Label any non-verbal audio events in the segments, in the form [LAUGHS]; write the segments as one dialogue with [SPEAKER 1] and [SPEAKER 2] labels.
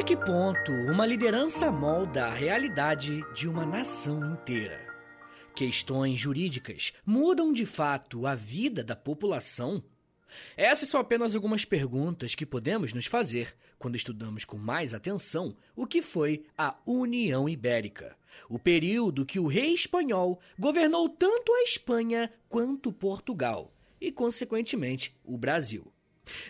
[SPEAKER 1] Até que ponto uma liderança molda a realidade de uma nação inteira? Questões jurídicas mudam de fato a vida da população? Essas são apenas algumas perguntas que podemos nos fazer quando estudamos com mais atenção o que foi a União Ibérica, o período que o rei espanhol governou tanto a Espanha quanto Portugal e, consequentemente, o Brasil.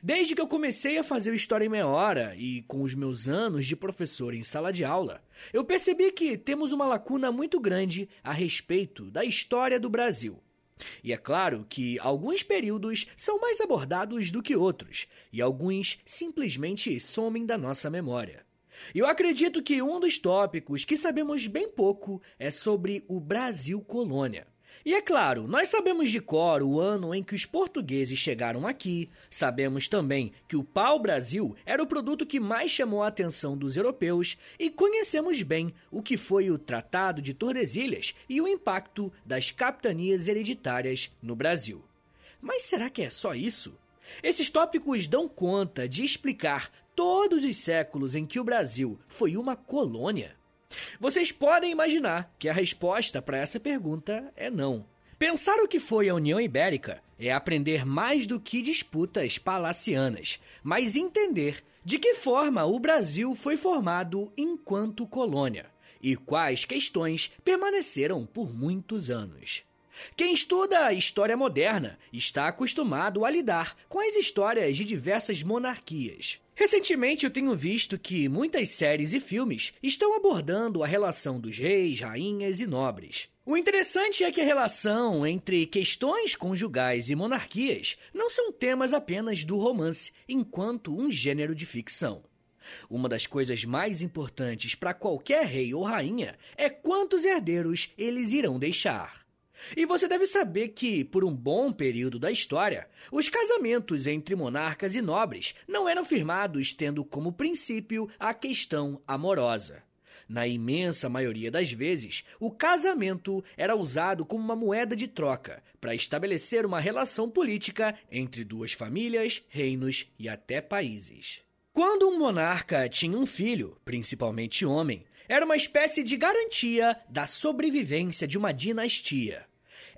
[SPEAKER 1] Desde que eu comecei a fazer História em Meia Hora e com os meus anos de professor em sala de aula, eu percebi que temos uma lacuna muito grande a respeito da história do Brasil. E é claro que alguns períodos são mais abordados do que outros, e alguns simplesmente somem da nossa memória. Eu acredito que um dos tópicos que sabemos bem pouco é sobre o Brasil colônia. E é claro, nós sabemos de cor o ano em que os portugueses chegaram aqui, sabemos também que o pau-brasil era o produto que mais chamou a atenção dos europeus e conhecemos bem o que foi o Tratado de Tordesilhas e o impacto das capitanias hereditárias no Brasil. Mas será que é só isso? Esses tópicos dão conta de explicar todos os séculos em que o Brasil foi uma colônia? Vocês podem imaginar que a resposta para essa pergunta é não. Pensar o que foi a União Ibérica é aprender mais do que disputas palacianas, mas entender de que forma o Brasil foi formado enquanto colônia e quais questões permaneceram por muitos anos. Quem estuda a história moderna está acostumado a lidar com as histórias de diversas monarquias. Recentemente eu tenho visto que muitas séries e filmes estão abordando a relação dos reis, rainhas e nobres. O interessante é que a relação entre questões conjugais e monarquias não são temas apenas do romance, enquanto um gênero de ficção. Uma das coisas mais importantes para qualquer rei ou rainha é quantos herdeiros eles irão deixar. E você deve saber que, por um bom período da história, os casamentos entre monarcas e nobres não eram firmados tendo como princípio a questão amorosa. Na imensa maioria das vezes, o casamento era usado como uma moeda de troca para estabelecer uma relação política entre duas famílias, reinos e até países. Quando um monarca tinha um filho, principalmente homem, era uma espécie de garantia da sobrevivência de uma dinastia.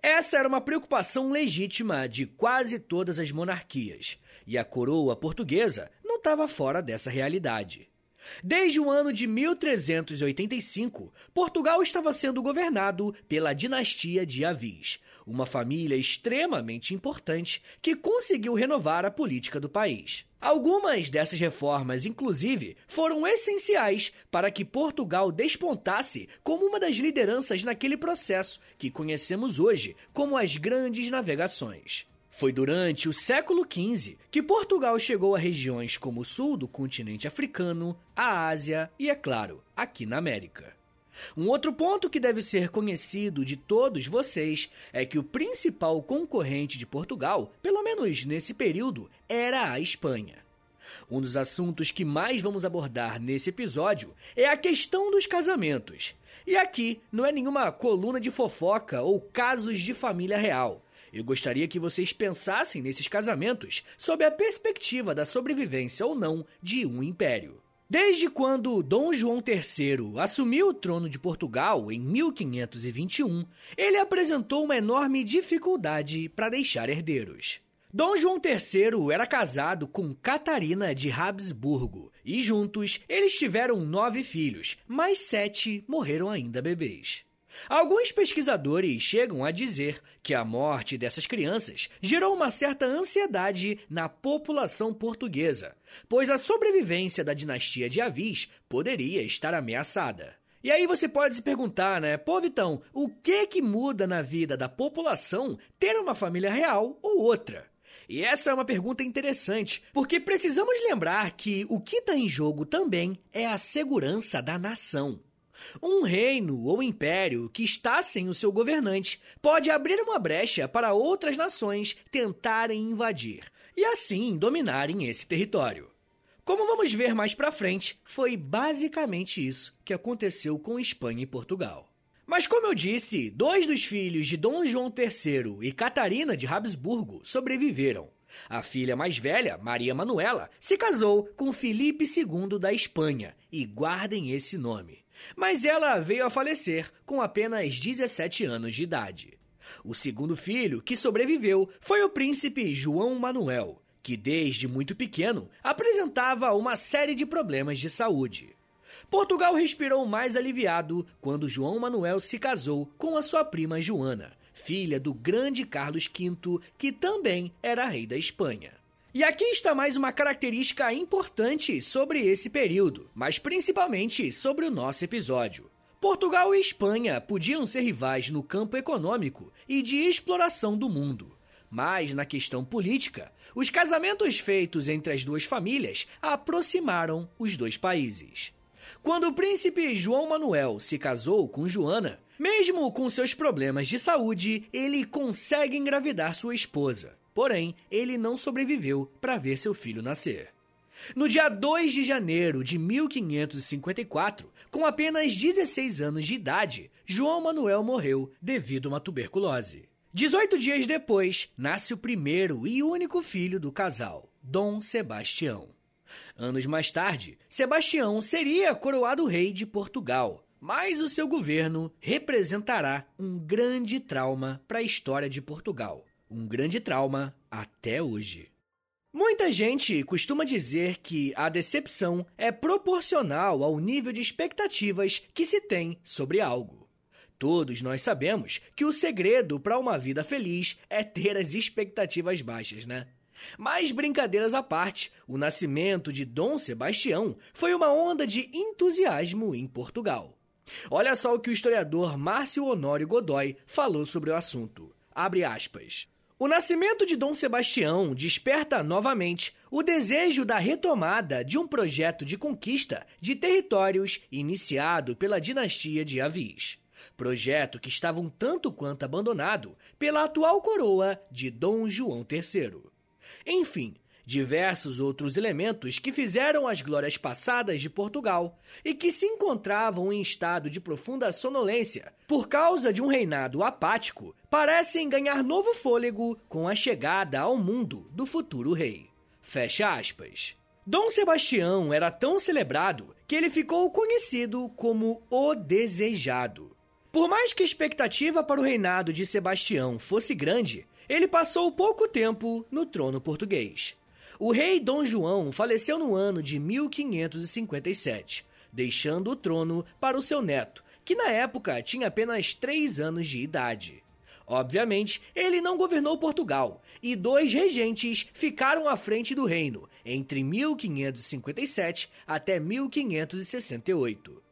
[SPEAKER 1] Essa era uma preocupação legítima de quase todas as monarquias, e a coroa portuguesa não estava fora dessa realidade. Desde o ano de 1385, Portugal estava sendo governado pela dinastia de Avis, uma família extremamente importante que conseguiu renovar a política do país. Algumas dessas reformas, inclusive, foram essenciais para que Portugal despontasse como uma das lideranças naquele processo que conhecemos hoje como as Grandes Navegações. Foi durante o século XV que Portugal chegou a regiões como o sul do continente africano, a Ásia e, é claro, aqui na América. Um outro ponto que deve ser conhecido de todos vocês é que o principal concorrente de Portugal, pelo menos nesse período, era a Espanha. Um dos assuntos que mais vamos abordar nesse episódio é a questão dos casamentos. E aqui não é nenhuma coluna de fofoca ou casos de família real. Eu gostaria que vocês pensassem nesses casamentos sob a perspectiva da sobrevivência ou não de um império. Desde quando Dom João III assumiu o trono de Portugal em 1521, ele apresentou uma enorme dificuldade para deixar herdeiros. Dom João III era casado com Catarina de Habsburgo e juntos eles tiveram nove filhos, mas sete morreram ainda bebês. Alguns pesquisadores chegam a dizer que a morte dessas crianças gerou uma certa ansiedade na população portuguesa, pois a sobrevivência da dinastia de Avis poderia estar ameaçada. E aí você pode se perguntar, né, pô Vitão, o que que muda na vida da população ter uma família real ou outra? E essa é uma pergunta interessante, porque precisamos lembrar que o que está em jogo também é a segurança da nação. Um reino ou império que está sem o seu governante pode abrir uma brecha para outras nações tentarem invadir e assim dominarem esse território. Como vamos ver mais para frente, foi basicamente isso que aconteceu com Espanha e Portugal. Mas como eu disse, dois dos filhos de Dom João III e Catarina de Habsburgo sobreviveram. A filha mais velha, Maria Manuela, se casou com Felipe II da Espanha, e guardem esse nome. Mas ela veio a falecer com apenas 17 anos de idade. O segundo filho que sobreviveu foi o príncipe João Manuel, que desde muito pequeno apresentava uma série de problemas de saúde. Portugal respirou mais aliviado quando João Manuel se casou com a sua prima Joana, filha do grande Carlos V, que também era rei da Espanha. E aqui está mais uma característica importante sobre esse período, mas principalmente sobre o nosso episódio. Portugal e Espanha podiam ser rivais no campo econômico e de exploração do mundo. Mas, na questão política, os casamentos feitos entre as duas famílias aproximaram os dois países. Quando o príncipe João Manuel se casou com Joana, mesmo com seus problemas de saúde, ele consegue engravidar sua esposa. Porém, ele não sobreviveu para ver seu filho nascer. No dia 2 de janeiro de 1554, com apenas 16 anos de idade, João Manuel morreu devido a uma tuberculose. 18 dias depois, nasce o primeiro e único filho do casal, Dom Sebastião. Anos mais tarde, Sebastião seria coroado rei de Portugal, mas o seu governo representará um grande trauma para a história de Portugal um grande trauma até hoje. Muita gente costuma dizer que a decepção é proporcional ao nível de expectativas que se tem sobre algo. Todos nós sabemos que o segredo para uma vida feliz é ter as expectativas baixas, né? Mas brincadeiras à parte, o nascimento de Dom Sebastião foi uma onda de entusiasmo em Portugal. Olha só o que o historiador Márcio Honório Godoy falou sobre o assunto. Abre aspas. O nascimento de Dom Sebastião desperta novamente o desejo da retomada de um projeto de conquista de territórios iniciado pela dinastia de Avis. Projeto que estava um tanto quanto abandonado pela atual coroa de Dom João III. Enfim, diversos outros elementos que fizeram as glórias passadas de Portugal e que se encontravam em estado de profunda sonolência por causa de um reinado apático, parecem ganhar novo fôlego com a chegada ao mundo do futuro rei. Fecha aspas. Dom Sebastião era tão celebrado que ele ficou conhecido como o Desejado. Por mais que a expectativa para o reinado de Sebastião fosse grande, ele passou pouco tempo no trono português. O rei Dom João faleceu no ano de 1557, deixando o trono para o seu neto, que na época tinha apenas 3 anos de idade. Obviamente, ele não governou Portugal, e dois regentes ficaram à frente do reino entre 1557 até 1568.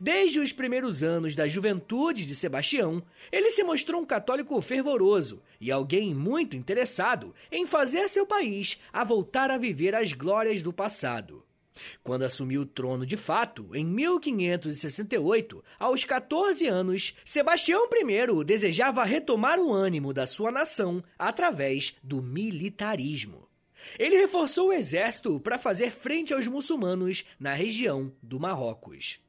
[SPEAKER 1] Desde os primeiros anos da juventude de Sebastião, ele se mostrou um católico fervoroso e alguém muito interessado em fazer seu país a voltar a viver as glórias do passado. Quando assumiu o trono de fato, em 1568, aos 14 anos, Sebastião I desejava retomar o ânimo da sua nação através do militarismo. Ele reforçou o exército para fazer frente aos muçulmanos na região do Marrocos.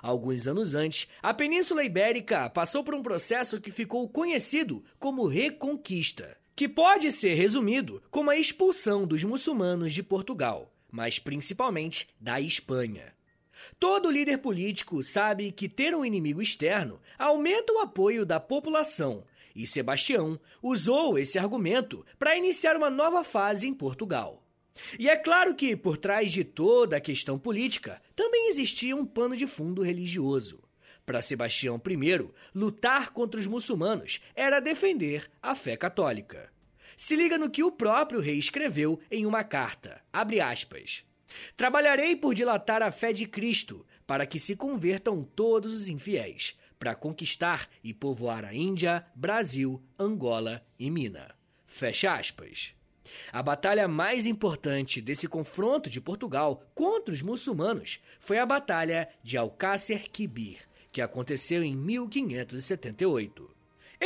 [SPEAKER 1] Alguns anos antes, a Península Ibérica passou por um processo que ficou conhecido como Reconquista, que pode ser resumido como a expulsão dos muçulmanos de Portugal, mas principalmente da Espanha. Todo líder político sabe que ter um inimigo externo aumenta o apoio da população, e Sebastião usou esse argumento para iniciar uma nova fase em Portugal. E é claro que, por trás de toda a questão política, também existia um pano de fundo religioso. Para Sebastião I, lutar contra os muçulmanos era defender a fé católica. Se liga no que o próprio rei escreveu em uma carta. Abre aspas. Trabalharei por dilatar a fé de Cristo, para que se convertam todos os infiéis, para conquistar e povoar a Índia, Brasil, Angola e Mina. Fecha aspas. A batalha mais importante desse confronto de Portugal contra os muçulmanos foi a Batalha de Alcácer Quibir, que aconteceu em 1578.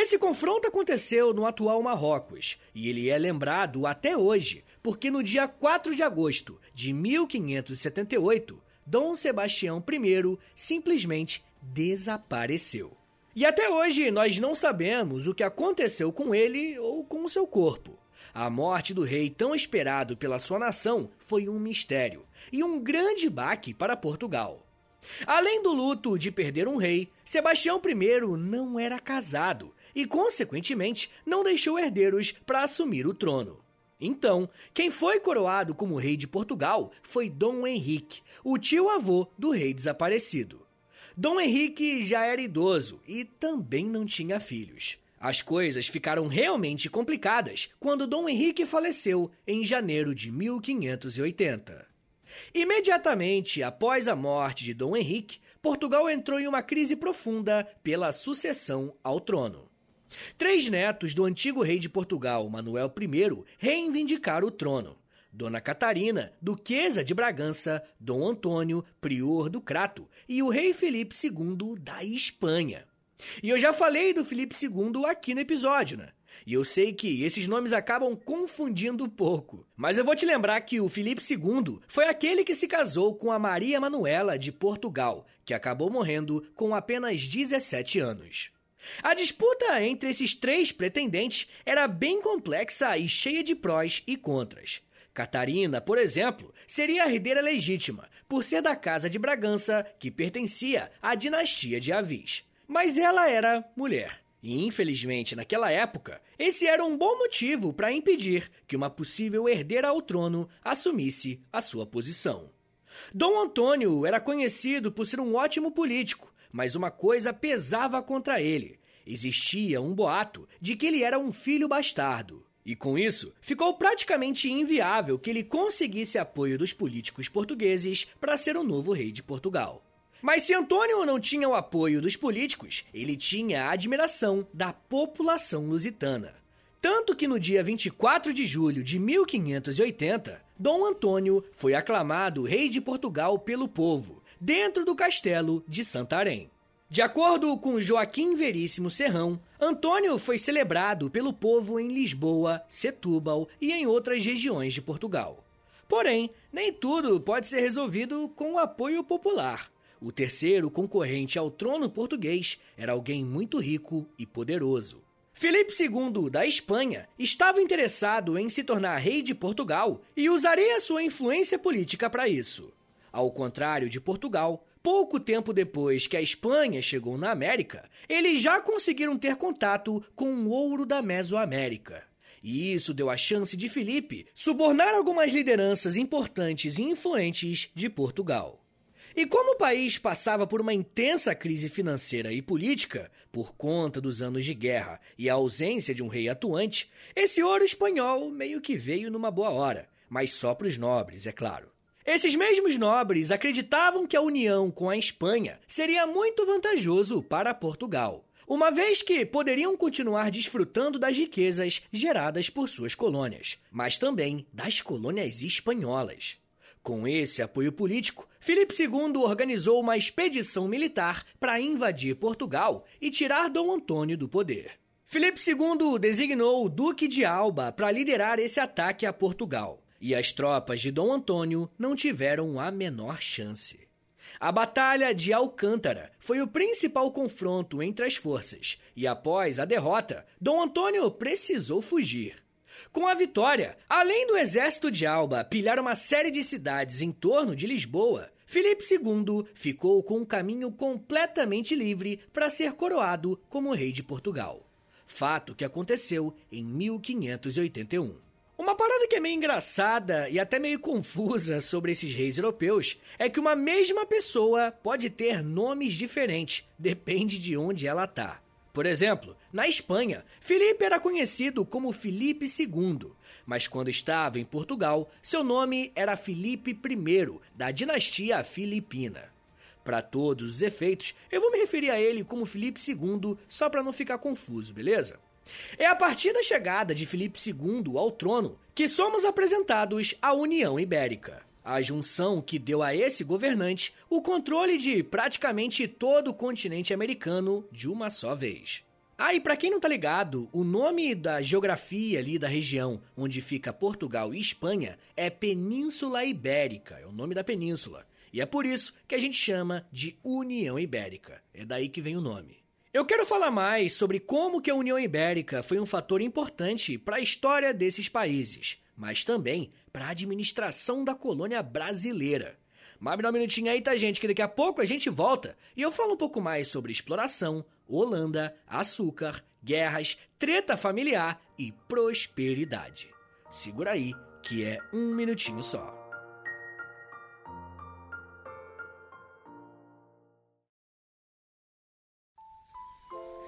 [SPEAKER 1] Esse confronto aconteceu no atual Marrocos e ele é lembrado até hoje, porque no dia 4 de agosto de 1578, Dom Sebastião I simplesmente desapareceu. E até hoje nós não sabemos o que aconteceu com ele ou com o seu corpo. A morte do rei tão esperado pela sua nação foi um mistério e um grande baque para Portugal. Além do luto de perder um rei, Sebastião I não era casado e, consequentemente, não deixou herdeiros para assumir o trono. Então, quem foi coroado como rei de Portugal foi Dom Henrique, o tio-avô do rei desaparecido. Dom Henrique já era idoso e também não tinha filhos. As coisas ficaram realmente complicadas quando Dom Henrique faleceu em janeiro de 1580. Imediatamente após a morte de Dom Henrique, Portugal entrou em uma crise profunda pela sucessão ao trono. Três netos do antigo rei de Portugal, Manuel I, reivindicaram o trono. Dona Catarina, duquesa de Bragança, Dom Antônio, prior do Crato e o rei Felipe II da Espanha. E eu já falei do Felipe II aqui no episódio, né? E eu sei que esses nomes acabam confundindo um pouco. Mas eu vou te lembrar que o Felipe II foi aquele que se casou com a Maria Manuela de Portugal, que acabou morrendo com apenas 17 anos. A disputa entre esses três pretendentes era bem complexa e cheia de prós e contras. Catarina, por exemplo, seria a herdeira legítima, por ser da Casa de Bragança, que pertencia à dinastia de Avis. Mas ela era mulher. E infelizmente, naquela época, esse era um bom motivo para impedir que uma possível herdeira ao trono assumisse a sua posição. Dom Antônio era conhecido por ser um ótimo político, mas uma coisa pesava contra ele. Existia um boato de que ele era um filho bastardo. E com isso, ficou praticamente inviável que ele conseguisse apoio dos políticos portugueses para ser o novo rei de Portugal. Mas se Antônio não tinha o apoio dos políticos, ele tinha a admiração da população lusitana. Tanto que no dia 24 de julho de 1580, Dom Antônio foi aclamado rei de Portugal pelo povo, dentro do castelo de Santarém. De acordo com Joaquim Veríssimo Serrão, Antônio foi celebrado pelo povo em Lisboa, Setúbal e em outras regiões de Portugal. Porém, nem tudo pode ser resolvido com o apoio popular. O terceiro concorrente ao trono português era alguém muito rico e poderoso. Felipe II da Espanha estava interessado em se tornar rei de Portugal e usaria sua influência política para isso. Ao contrário de Portugal, pouco tempo depois que a Espanha chegou na América, eles já conseguiram ter contato com o ouro da Mesoamérica. E isso deu a chance de Felipe subornar algumas lideranças importantes e influentes de Portugal. E como o país passava por uma intensa crise financeira e política, por conta dos anos de guerra e a ausência de um rei atuante, esse ouro espanhol meio que veio numa boa hora, mas só para os nobres, é claro. Esses mesmos nobres acreditavam que a união com a Espanha seria muito vantajoso para Portugal, uma vez que poderiam continuar desfrutando das riquezas geradas por suas colônias, mas também das colônias espanholas. Com esse apoio político, Filipe II organizou uma expedição militar para invadir Portugal e tirar Dom Antônio do poder. Filipe II designou o Duque de Alba para liderar esse ataque a Portugal, e as tropas de Dom Antônio não tiveram a menor chance. A Batalha de Alcântara foi o principal confronto entre as forças, e após a derrota, Dom Antônio precisou fugir. Com a vitória, além do exército de Alba pilhar uma série de cidades em torno de Lisboa, Filipe II ficou com um caminho completamente livre para ser coroado como rei de Portugal. Fato que aconteceu em 1581. Uma parada que é meio engraçada e até meio confusa sobre esses reis europeus é que uma mesma pessoa pode ter nomes diferentes, depende de onde ela tá. Por exemplo, na Espanha, Filipe era conhecido como Filipe II, mas quando estava em Portugal, seu nome era Filipe I, da dinastia filipina. Para todos os efeitos, eu vou me referir a ele como Filipe II só para não ficar confuso, beleza? É a partir da chegada de Filipe II ao trono que somos apresentados à União Ibérica a junção que deu a esse governante o controle de praticamente todo o continente americano de uma só vez. Ah, e para quem não tá ligado, o nome da geografia ali da região onde fica Portugal e Espanha é Península Ibérica, é o nome da península. E é por isso que a gente chama de União Ibérica. É daí que vem o nome. Eu quero falar mais sobre como que a União Ibérica foi um fator importante para a história desses países, mas também para a administração da colônia brasileira. Mas me dá um minutinho aí, tá, gente? Que daqui a pouco a gente volta e eu falo um pouco mais sobre exploração, Holanda, açúcar, guerras, treta familiar e prosperidade. Segura aí, que é um minutinho só.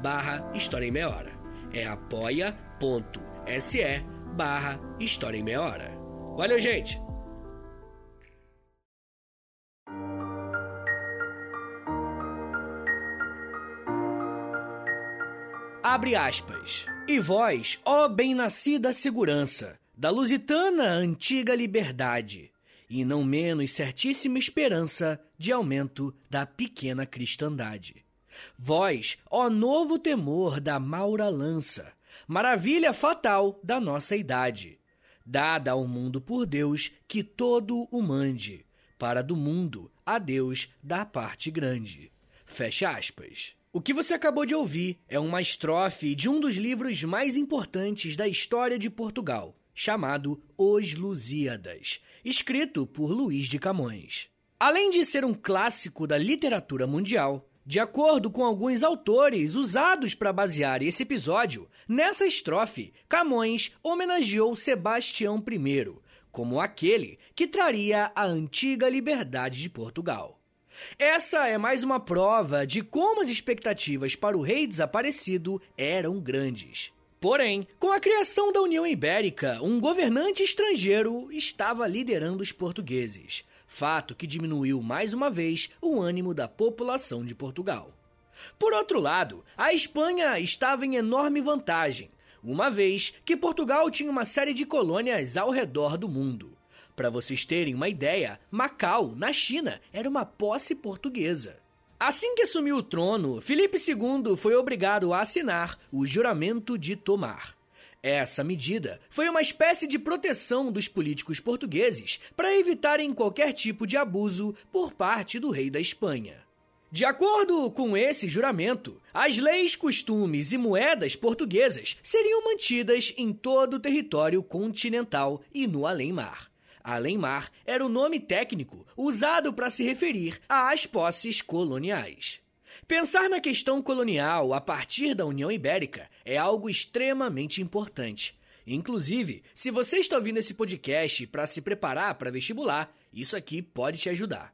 [SPEAKER 1] barra História em Meia Hora. É apoia.se barra História em Meia Hora. Valeu, gente! Abre aspas. E vós, ó bem-nascida segurança, da lusitana antiga liberdade, e não menos certíssima esperança de aumento da pequena cristandade. Vós, ó novo temor da maura lança, maravilha fatal da nossa idade, dada ao mundo por Deus que todo o mande, para do mundo a Deus da parte grande. Fecha aspas. O que você acabou de ouvir é uma estrofe de um dos livros mais importantes da história de Portugal, chamado Os Lusíadas, escrito por Luís de Camões. Além de ser um clássico da literatura mundial, de acordo com alguns autores usados para basear esse episódio, nessa estrofe, Camões homenageou Sebastião I como aquele que traria a antiga liberdade de Portugal. Essa é mais uma prova de como as expectativas para o rei desaparecido eram grandes. Porém, com a criação da União Ibérica, um governante estrangeiro estava liderando os portugueses fato que diminuiu mais uma vez o ânimo da população de Portugal. Por outro lado, a Espanha estava em enorme vantagem, uma vez que Portugal tinha uma série de colônias ao redor do mundo. Para vocês terem uma ideia, Macau, na China, era uma posse portuguesa. Assim que assumiu o trono, Felipe II foi obrigado a assinar o Juramento de Tomar, essa medida foi uma espécie de proteção dos políticos portugueses para evitarem qualquer tipo de abuso por parte do rei da Espanha. De acordo com esse juramento, as leis, costumes e moedas portuguesas seriam mantidas em todo o território continental e no além-mar. Além-mar era o nome técnico usado para se referir às posses coloniais. Pensar na questão colonial a partir da União Ibérica é algo extremamente importante. Inclusive, se você está ouvindo esse podcast para se preparar para vestibular, isso aqui pode te ajudar.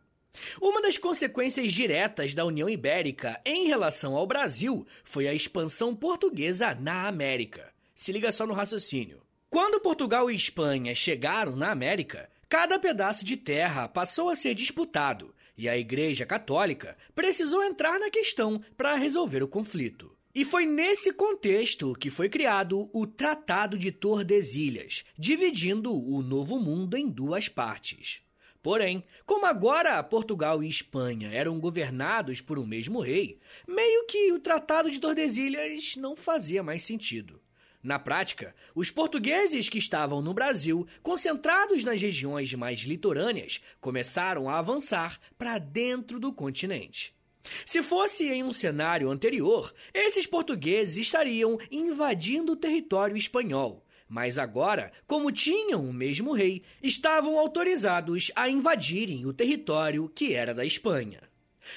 [SPEAKER 1] Uma das consequências diretas da União Ibérica em relação ao Brasil foi a expansão portuguesa na América. Se liga só no raciocínio. Quando Portugal e Espanha chegaram na América, cada pedaço de terra passou a ser disputado e a Igreja Católica precisou entrar na questão para resolver o conflito. E foi nesse contexto que foi criado o Tratado de Tordesilhas, dividindo o Novo Mundo em duas partes. Porém, como agora Portugal e Espanha eram governados por um mesmo rei, meio que o Tratado de Tordesilhas não fazia mais sentido. Na prática, os portugueses que estavam no Brasil, concentrados nas regiões mais litorâneas, começaram a avançar para dentro do continente. Se fosse em um cenário anterior, esses portugueses estariam invadindo o território espanhol. Mas agora, como tinham o mesmo rei, estavam autorizados a invadirem o território que era da Espanha.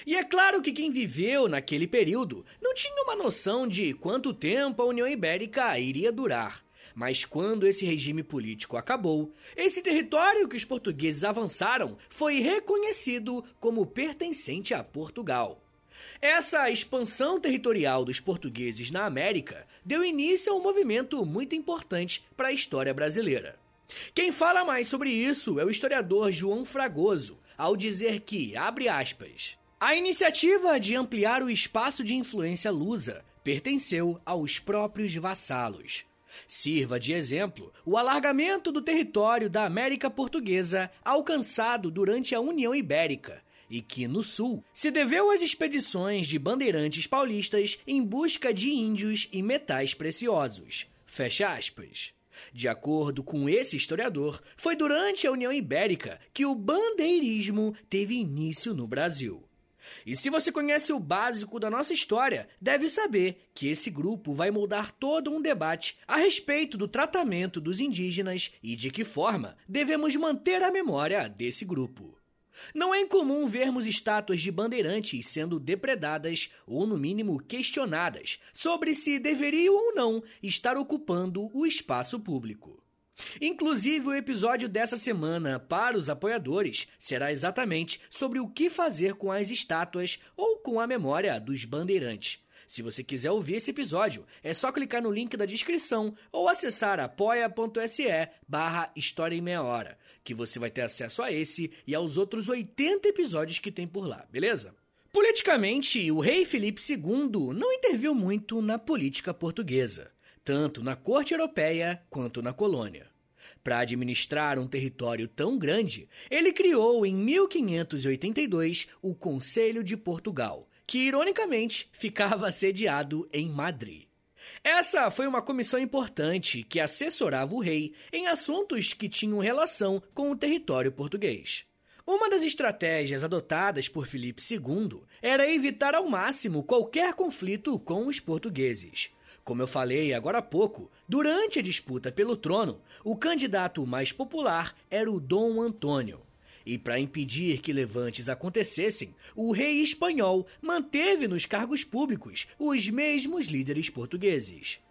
[SPEAKER 1] E é claro que quem viveu naquele período não tinha uma noção de quanto tempo a União Ibérica iria durar. Mas quando esse regime político acabou, esse território que os portugueses avançaram foi reconhecido como pertencente a Portugal. Essa expansão territorial dos portugueses na América deu início a um movimento muito importante para a história brasileira. Quem fala mais sobre isso é o historiador João Fragoso, ao dizer que, abre aspas, a iniciativa de ampliar o espaço de influência lusa pertenceu aos próprios vassalos. Sirva de exemplo o alargamento do território da América Portuguesa alcançado durante a União Ibérica, e que, no sul, se deveu às expedições de bandeirantes paulistas em busca de índios e metais preciosos. Fecha aspas. De acordo com esse historiador, foi durante a União Ibérica que o bandeirismo teve início no Brasil. E se você conhece o básico da nossa história, deve saber que esse grupo vai moldar todo um debate a respeito do tratamento dos indígenas e de que forma devemos manter a memória desse grupo. Não é incomum vermos estátuas de bandeirantes sendo depredadas ou, no mínimo, questionadas sobre se deveriam ou não estar ocupando o espaço público. Inclusive, o episódio dessa semana para os apoiadores será exatamente sobre o que fazer com as estátuas ou com a memória dos bandeirantes. Se você quiser ouvir esse episódio, é só clicar no link da descrição ou acessar apoia.se barra História em Meia Hora, que você vai ter acesso a esse e aos outros 80 episódios que tem por lá, beleza? Politicamente, o rei Felipe II não interviu muito na política portuguesa, tanto na corte europeia quanto na colônia. Para administrar um território tão grande, ele criou em 1582 o Conselho de Portugal, que ironicamente [LAUGHS] ficava sediado em Madrid. Essa foi uma comissão importante que assessorava o rei em assuntos que tinham relação com o território português. Uma das estratégias adotadas por Filipe II era evitar ao máximo qualquer conflito com os portugueses. Como eu falei agora há pouco, durante a disputa pelo trono, o candidato mais popular era o Dom Antônio. E para impedir que levantes acontecessem, o rei espanhol manteve nos cargos públicos os mesmos líderes portugueses.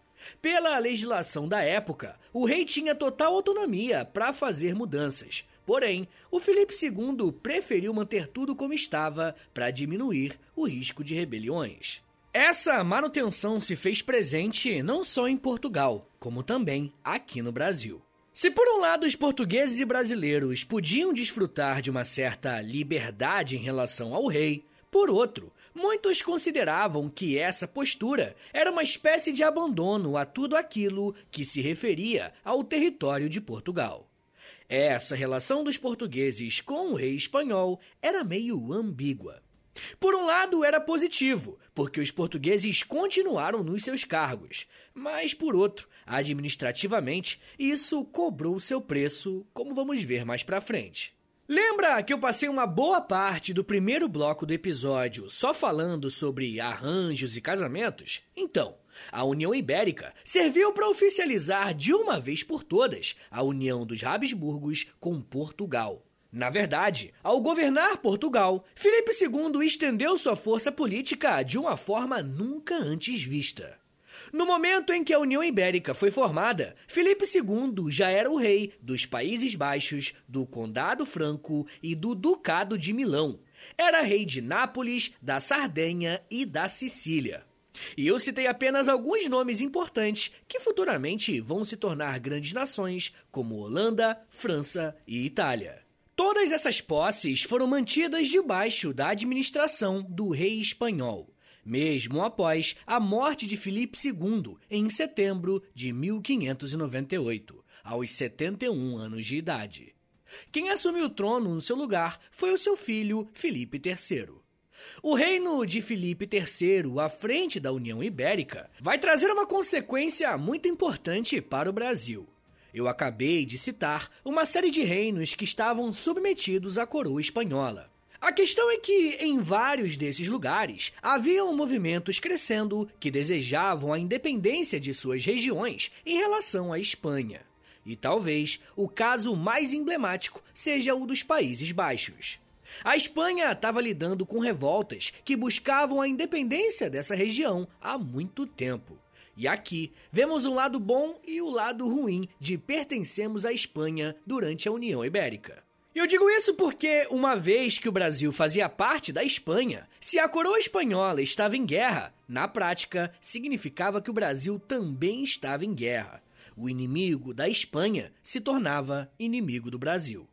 [SPEAKER 1] Pela legislação da época, o rei tinha total autonomia para fazer mudanças. Porém, o Felipe II preferiu manter tudo como estava para diminuir o risco de rebeliões. Essa manutenção se fez presente não só em Portugal, como também aqui no Brasil. Se por um lado os portugueses e brasileiros podiam desfrutar de uma certa liberdade em relação ao rei, por outro, muitos consideravam que essa postura era uma espécie de abandono a tudo aquilo que se referia ao território de Portugal. Essa relação dos portugueses com o rei espanhol era meio ambígua. Por um lado, era positivo, porque os portugueses continuaram nos seus cargos, mas por outro, administrativamente, isso cobrou seu preço, como vamos ver mais pra frente. Lembra que eu passei uma boa parte do primeiro bloco do episódio só falando sobre arranjos e casamentos? Então, a União Ibérica serviu para oficializar de uma vez por todas a união dos Habsburgos com Portugal. Na verdade, ao governar Portugal, Filipe II estendeu sua força política de uma forma nunca antes vista. No momento em que a União Ibérica foi formada, Filipe II já era o rei dos Países Baixos, do Condado Franco e do Ducado de Milão. Era rei de Nápoles, da Sardenha e da Sicília. E eu citei apenas alguns nomes importantes que futuramente vão se tornar grandes nações, como Holanda, França e Itália. Todas essas posses foram mantidas debaixo da administração do rei espanhol, mesmo após a morte de Filipe II em setembro de 1598, aos 71 anos de idade. Quem assumiu o trono no seu lugar foi o seu filho Filipe III. O reino de Filipe III, à frente da União Ibérica, vai trazer uma consequência muito importante para o Brasil. Eu acabei de citar uma série de reinos que estavam submetidos à coroa espanhola. A questão é que, em vários desses lugares, haviam movimentos crescendo que desejavam a independência de suas regiões em relação à Espanha. E talvez o caso mais emblemático seja o dos Países Baixos. A Espanha estava lidando com revoltas que buscavam a independência dessa região há muito tempo. E aqui vemos um lado bom e o lado ruim de pertencermos à Espanha durante a União Ibérica. E eu digo isso porque, uma vez que o Brasil fazia parte da Espanha, se a coroa espanhola estava em guerra, na prática significava que o Brasil também estava em guerra. O inimigo da Espanha se tornava inimigo do Brasil.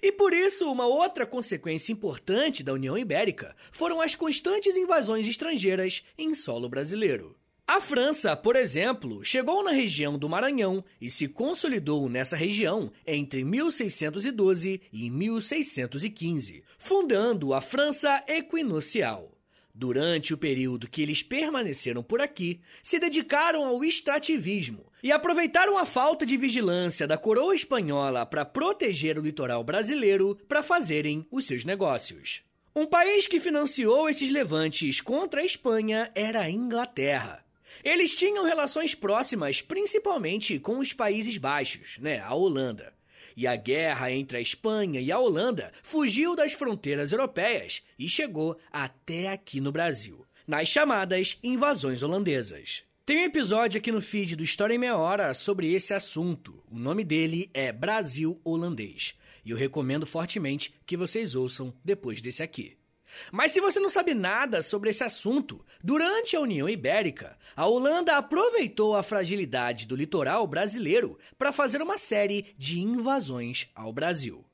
[SPEAKER 1] E por isso, uma outra consequência importante da União Ibérica foram as constantes invasões estrangeiras em solo brasileiro. A França, por exemplo, chegou na região do Maranhão e se consolidou nessa região entre 1612 e 1615, fundando a França Equinocial. Durante o período que eles permaneceram por aqui, se dedicaram ao extrativismo e aproveitaram a falta de vigilância da coroa espanhola para proteger o litoral brasileiro para fazerem os seus negócios. Um país que financiou esses levantes contra a Espanha era a Inglaterra. Eles tinham relações próximas, principalmente com os Países Baixos, né, a Holanda. E a guerra entre a Espanha e a Holanda fugiu das fronteiras europeias e chegou até aqui no Brasil, nas chamadas invasões holandesas. Tem um episódio aqui no feed do História em Meia Hora sobre esse assunto. O nome dele é Brasil Holandês. E eu recomendo fortemente que vocês ouçam depois desse aqui. Mas se você não sabe nada sobre esse assunto, durante a União Ibérica, a Holanda aproveitou a fragilidade do litoral brasileiro para fazer uma série de invasões ao Brasil.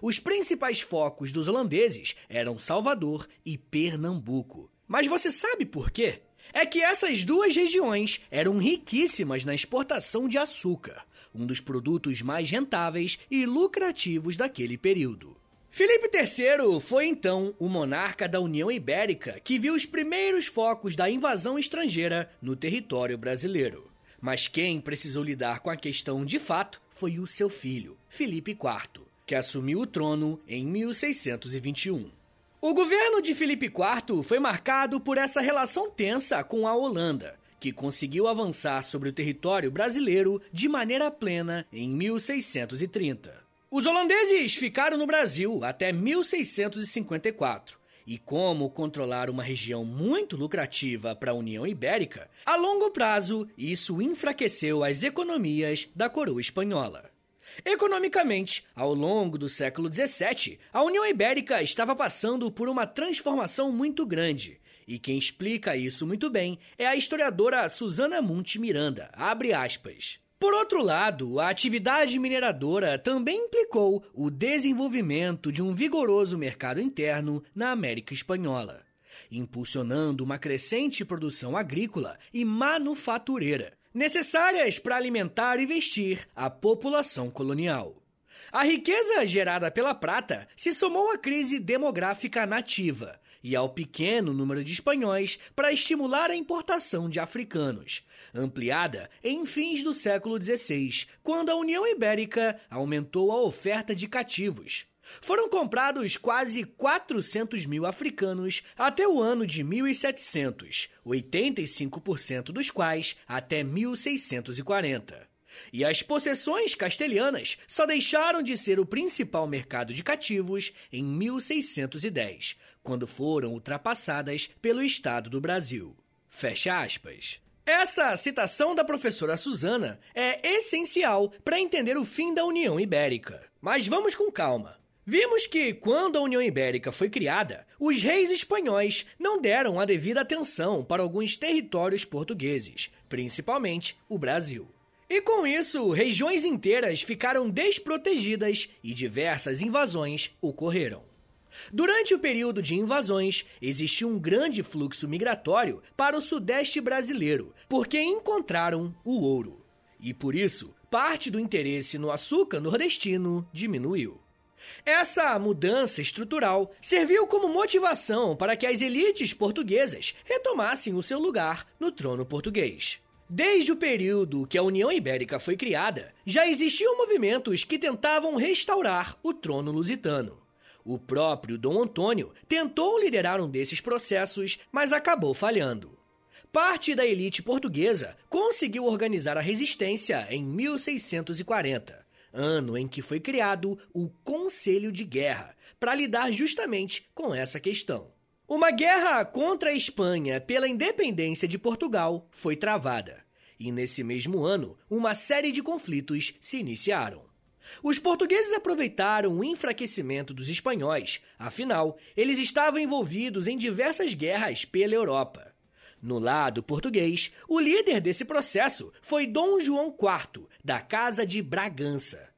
[SPEAKER 1] Os principais focos dos holandeses eram Salvador e Pernambuco. Mas você sabe por quê? É que essas duas regiões eram riquíssimas na exportação de açúcar, um dos produtos mais rentáveis e lucrativos daquele período. Filipe III foi então o monarca da União Ibérica que viu os primeiros focos da invasão estrangeira no território brasileiro. Mas quem precisou lidar com a questão de fato foi o seu filho, Filipe IV, que assumiu o trono em 1621. O governo de Filipe IV foi marcado por essa relação tensa com a Holanda, que conseguiu avançar sobre o território brasileiro de maneira plena em 1630. Os holandeses ficaram no Brasil até 1654. E como controlar uma região muito lucrativa para a União Ibérica, a longo prazo isso enfraqueceu as economias da coroa espanhola. Economicamente, ao longo do século XVII, a União Ibérica estava passando por uma transformação muito grande. E quem explica isso muito bem é a historiadora Susana Monte Miranda. Abre aspas. Por outro lado, a atividade mineradora também implicou o desenvolvimento de um vigoroso mercado interno na América Espanhola, impulsionando uma crescente produção agrícola e manufatureira, necessárias para alimentar e vestir a população colonial. A riqueza gerada pela prata se somou à crise demográfica nativa, e ao pequeno número de espanhóis para estimular a importação de africanos, ampliada em fins do século XVI, quando a União Ibérica aumentou a oferta de cativos. Foram comprados quase 400 mil africanos até o ano de 1700, 85% dos quais até 1640. E as possessões castelhanas só deixaram de ser o principal mercado de cativos em 1610, quando foram ultrapassadas pelo Estado do Brasil. Fecha aspas. Essa citação da professora Susana é essencial para entender o fim da União Ibérica. Mas vamos com calma. Vimos que, quando a União Ibérica foi criada, os reis espanhóis não deram a devida atenção para alguns territórios portugueses, principalmente o Brasil. E com isso, regiões inteiras ficaram desprotegidas e diversas invasões ocorreram. Durante o período de invasões, existiu um grande fluxo migratório para o sudeste brasileiro, porque encontraram o ouro. E por isso, parte do interesse no açúcar nordestino diminuiu. Essa mudança estrutural serviu como motivação para que as elites portuguesas retomassem o seu lugar no trono português. Desde o período que a União Ibérica foi criada, já existiam movimentos que tentavam restaurar o trono lusitano. O próprio Dom Antônio tentou liderar um desses processos, mas acabou falhando. Parte da elite portuguesa conseguiu organizar a resistência em 1640, ano em que foi criado o Conselho de Guerra, para lidar justamente com essa questão. Uma guerra contra a Espanha pela independência de Portugal foi travada, e nesse mesmo ano, uma série de conflitos se iniciaram. Os portugueses aproveitaram o enfraquecimento dos espanhóis, afinal, eles estavam envolvidos em diversas guerras pela Europa. No lado português, o líder desse processo foi Dom João IV, da Casa de Bragança.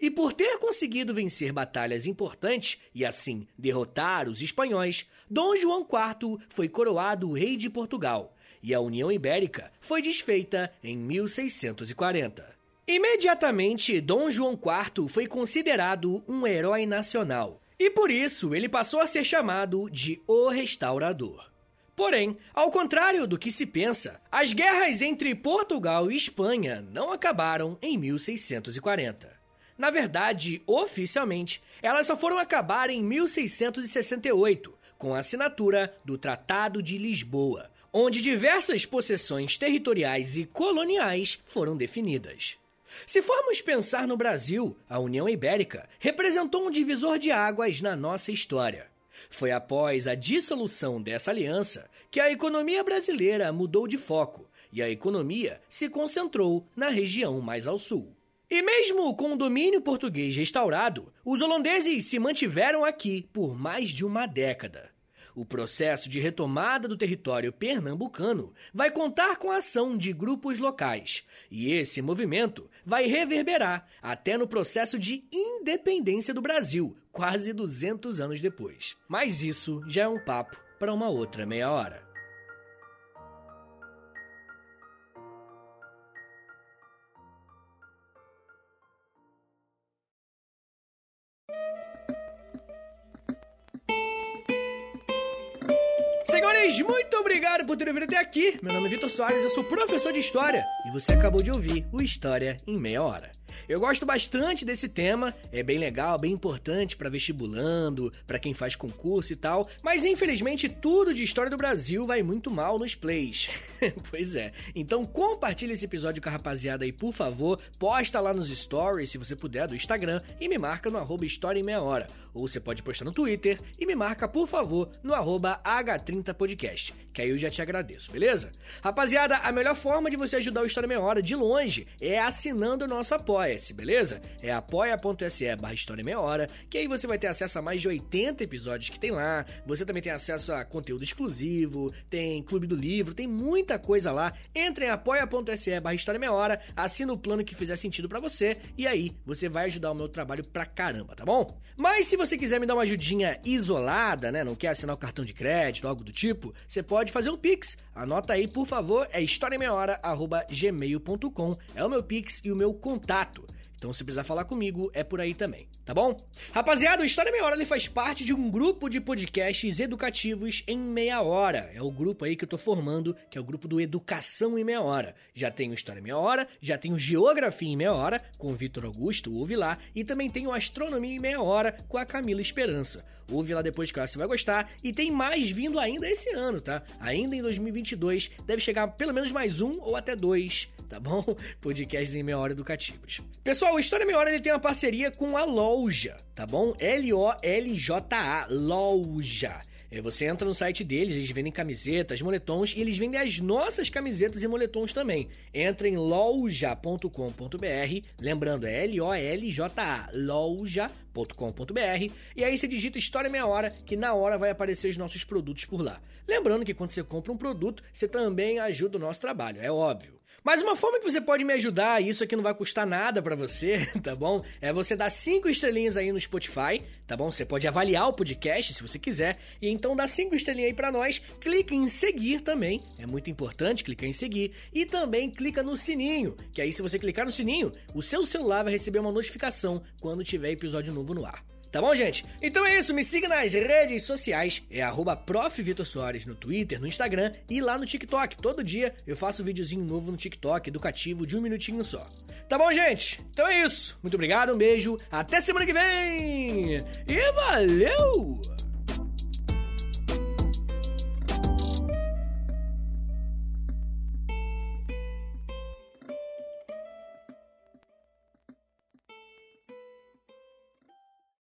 [SPEAKER 1] E por ter conseguido vencer batalhas importantes e assim derrotar os espanhóis, Dom João IV foi coroado rei de Portugal e a União Ibérica foi desfeita em 1640. Imediatamente, Dom João IV foi considerado um herói nacional e por isso ele passou a ser chamado de O Restaurador. Porém, ao contrário do que se pensa, as guerras entre Portugal e Espanha não acabaram em 1640. Na verdade, oficialmente, elas só foram acabar em 1668, com a assinatura do Tratado de Lisboa, onde diversas possessões territoriais e coloniais foram definidas. Se formos pensar no Brasil, a União Ibérica representou um divisor de águas na nossa história. Foi após a dissolução dessa aliança que a economia brasileira mudou de foco e a economia se concentrou na região mais ao sul. E mesmo com o domínio português restaurado, os holandeses se mantiveram aqui por mais de uma década. O processo de retomada do território pernambucano vai contar com a ação de grupos locais, e esse movimento vai reverberar até no processo de independência do Brasil, quase 200 anos depois. Mas isso já é um papo para uma outra meia hora. Obrigado por terem vindo até aqui. Meu nome é Vitor Soares, eu sou professor de História e você acabou de ouvir o História em Meia Hora. Eu gosto bastante desse tema, é bem legal, bem importante para vestibulando, para quem faz concurso e tal, mas infelizmente tudo de história do Brasil vai muito mal nos plays. [LAUGHS] pois é. Então compartilha esse episódio com a rapaziada aí, por favor, posta lá nos stories, se você puder, do Instagram e me marca no arroba História em Meia Hora. Ou você pode postar no Twitter e me marca, por favor, no arroba H30podcast, que aí eu já te agradeço, beleza? Rapaziada, a melhor forma de você ajudar o História Meia Hora de longe é assinando o nosso apoia-se, beleza? É apoia.se barra História Meia Hora, que aí você vai ter acesso a mais de 80 episódios que tem lá, você também tem acesso a conteúdo exclusivo, tem Clube do Livro, tem muita coisa lá. Entre em apoia.se barra História Meia Hora, assina o plano que fizer sentido para você, e aí você vai ajudar o meu trabalho pra caramba, tá bom? Mas se você quiser me dar uma ajudinha isolada, né, não quer assinar o cartão de crédito, algo do tipo, você pode fazer um Pix. Anota aí, por favor, é historiameiahora.gmail.com. É o meu Pix e o meu contato. Então, se precisar falar comigo, é por aí também, tá bom? Rapaziada, o História Meia Hora ele faz parte de um grupo de podcasts educativos em meia hora. É o grupo aí que eu tô formando, que é o grupo do Educação em Meia Hora. Já tem o História Meia Hora, já tem o Geografia em Meia Hora, com o Vitor Augusto, ouve lá, e também tem o Astronomia em Meia Hora, com a Camila Esperança. Ouve lá depois que você vai gostar. E tem mais vindo ainda esse ano, tá? Ainda em 2022, deve chegar pelo menos mais um ou até dois tá bom? [LAUGHS] Podcasts em meia hora educativos. Pessoal, o História Meia Hora ele tem uma parceria com a Loja, tá bom? L-O-L-J-A, Loja. É, você entra no site deles, eles vendem camisetas, moletons e eles vendem as nossas camisetas e moletons também. Entra em loja.com.br, lembrando, é L-O-L-J-A, loja.com.br, e aí você digita História Meia Hora, que na hora vai aparecer os nossos produtos por lá. Lembrando que quando você compra um produto, você também ajuda o nosso trabalho, é óbvio. Mas uma forma que você pode me ajudar, e isso aqui não vai custar nada para você, [LAUGHS] tá bom? É você dar cinco estrelinhas aí no Spotify, tá bom? Você pode avaliar o podcast se você quiser, e então dá cinco estrelinhas aí para nós. Clique em seguir também, é muito importante clicar em seguir, e também clica no sininho, que aí se você clicar no sininho, o seu celular vai receber uma notificação quando tiver episódio novo no ar. Tá bom, gente? Então é isso, me siga nas redes sociais, é arroba Soares no Twitter, no Instagram e lá no TikTok. Todo dia eu faço um videozinho novo no TikTok, educativo, de um minutinho só. Tá bom, gente? Então é isso. Muito obrigado, um beijo, até semana que vem! E valeu!